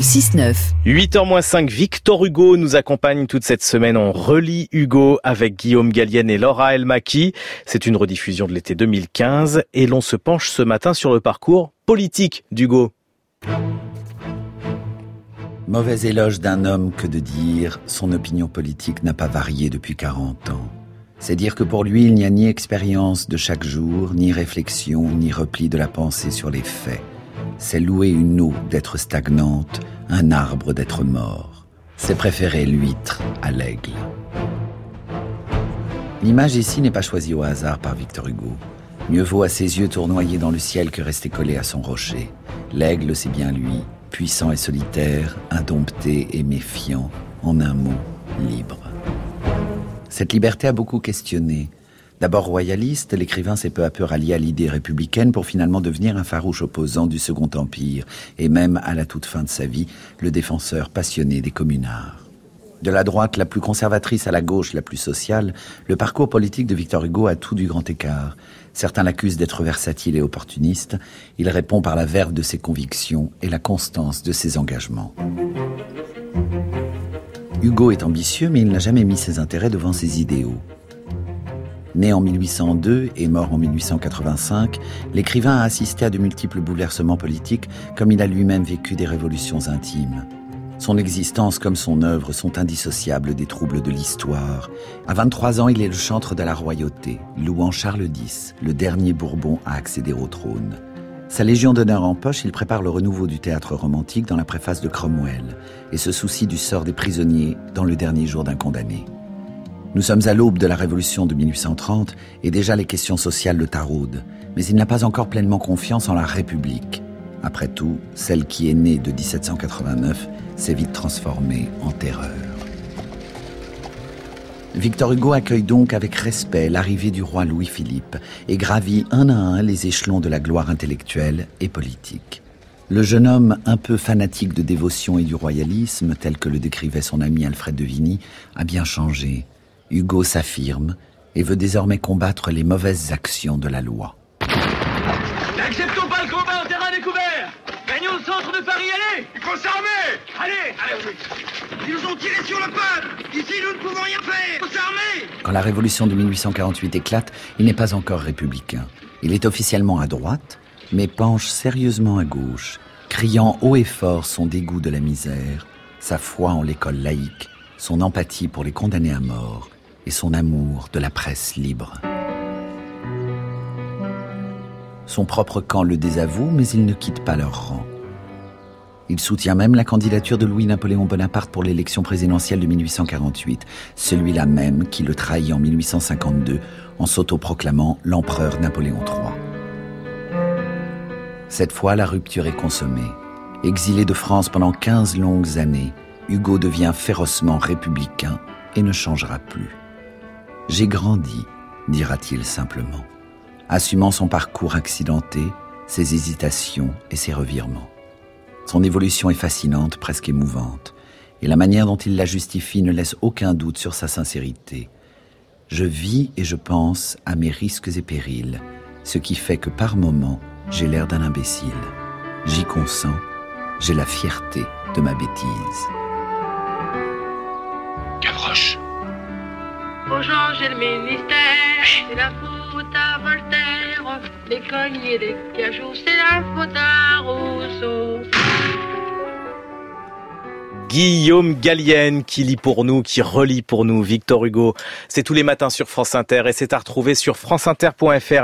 Le 6-9. 8h-5, Victor Hugo nous accompagne toute cette semaine. On relit Hugo avec Guillaume Gallienne et Laura Elmaki. C'est une rediffusion de l'été 2015 et l'on se penche ce matin sur le parcours politique d'Hugo. Mauvais éloge d'un homme que de dire son opinion politique n'a pas varié depuis 40 ans. C'est dire que pour lui, il n'y a ni expérience de chaque jour, ni réflexion, ni repli de la pensée sur les faits. C'est louer une eau d'être stagnante, un arbre d'être mort. C'est préférer l'huître à l'aigle. L'image ici n'est pas choisie au hasard par Victor Hugo. Mieux vaut à ses yeux tournoyer dans le ciel que rester collé à son rocher. L'aigle, c'est bien lui, puissant et solitaire, indompté et méfiant, en un mot, libre. Cette liberté a beaucoup questionné. D'abord royaliste, l'écrivain s'est peu à peu rallié à l'idée républicaine pour finalement devenir un farouche opposant du Second Empire, et même, à la toute fin de sa vie, le défenseur passionné des communards. De la droite la plus conservatrice à la gauche la plus sociale, le parcours politique de Victor Hugo a tout du grand écart. Certains l'accusent d'être versatile et opportuniste. Il répond par la verve de ses convictions et la constance de ses engagements. Hugo est ambitieux, mais il n'a jamais mis ses intérêts devant ses idéaux. Né en 1802 et mort en 1885, l'écrivain a assisté à de multiples bouleversements politiques, comme il a lui-même vécu des révolutions intimes. Son existence comme son œuvre sont indissociables des troubles de l'histoire. À 23 ans, il est le chantre de la royauté, louant Charles X, le dernier Bourbon à accéder au trône. Sa Légion d'honneur en poche, il prépare le renouveau du théâtre romantique dans la préface de Cromwell et se soucie du sort des prisonniers dans le dernier jour d'un condamné. Nous sommes à l'aube de la Révolution de 1830 et déjà les questions sociales le taraudent, mais il n'a pas encore pleinement confiance en la République. Après tout, celle qui est née de 1789 s'est vite transformée en terreur. Victor Hugo accueille donc avec respect l'arrivée du roi Louis-Philippe et gravit un à un les échelons de la gloire intellectuelle et politique. Le jeune homme, un peu fanatique de dévotion et du royalisme, tel que le décrivait son ami Alfred de Vigny, a bien changé. Hugo s'affirme et veut désormais combattre les mauvaises actions de la loi. N'acceptons pas le combat en terrain découvert. Gagnons le centre de Paris, allez. Il faut s'armer. Allez. Allez, Ils nous ont tiré sur le peuple. Ici, nous ne pouvons rien faire. Il faut s'armer. Quand la révolution de 1848 éclate, il n'est pas encore républicain. Il est officiellement à droite, mais penche sérieusement à gauche, criant haut et fort son dégoût de la misère, sa foi en l'école laïque, son empathie pour les condamnés à mort et son amour de la presse libre. Son propre camp le désavoue, mais il ne quitte pas leur rang. Il soutient même la candidature de Louis-Napoléon Bonaparte pour l'élection présidentielle de 1848, celui-là même qui le trahit en 1852 en s'autoproclamant l'empereur Napoléon III. Cette fois, la rupture est consommée. Exilé de France pendant 15 longues années, Hugo devient férocement républicain et ne changera plus. J'ai grandi, dira-t-il simplement, assumant son parcours accidenté, ses hésitations et ses revirements. Son évolution est fascinante, presque émouvante, et la manière dont il la justifie ne laisse aucun doute sur sa sincérité. Je vis et je pense à mes risques et périls, ce qui fait que par moments, j'ai l'air d'un imbécile. J'y consens, j'ai la fierté de ma bêtise. Gavroche. Faut changer le ministère, c'est la faute à Voltaire. Les cognés des cajoux, c'est la faute à Rousseau. Guillaume Gallienne qui lit pour nous, qui relit pour nous Victor Hugo. C'est tous les matins sur France Inter et c'est à retrouver sur franceinter.fr.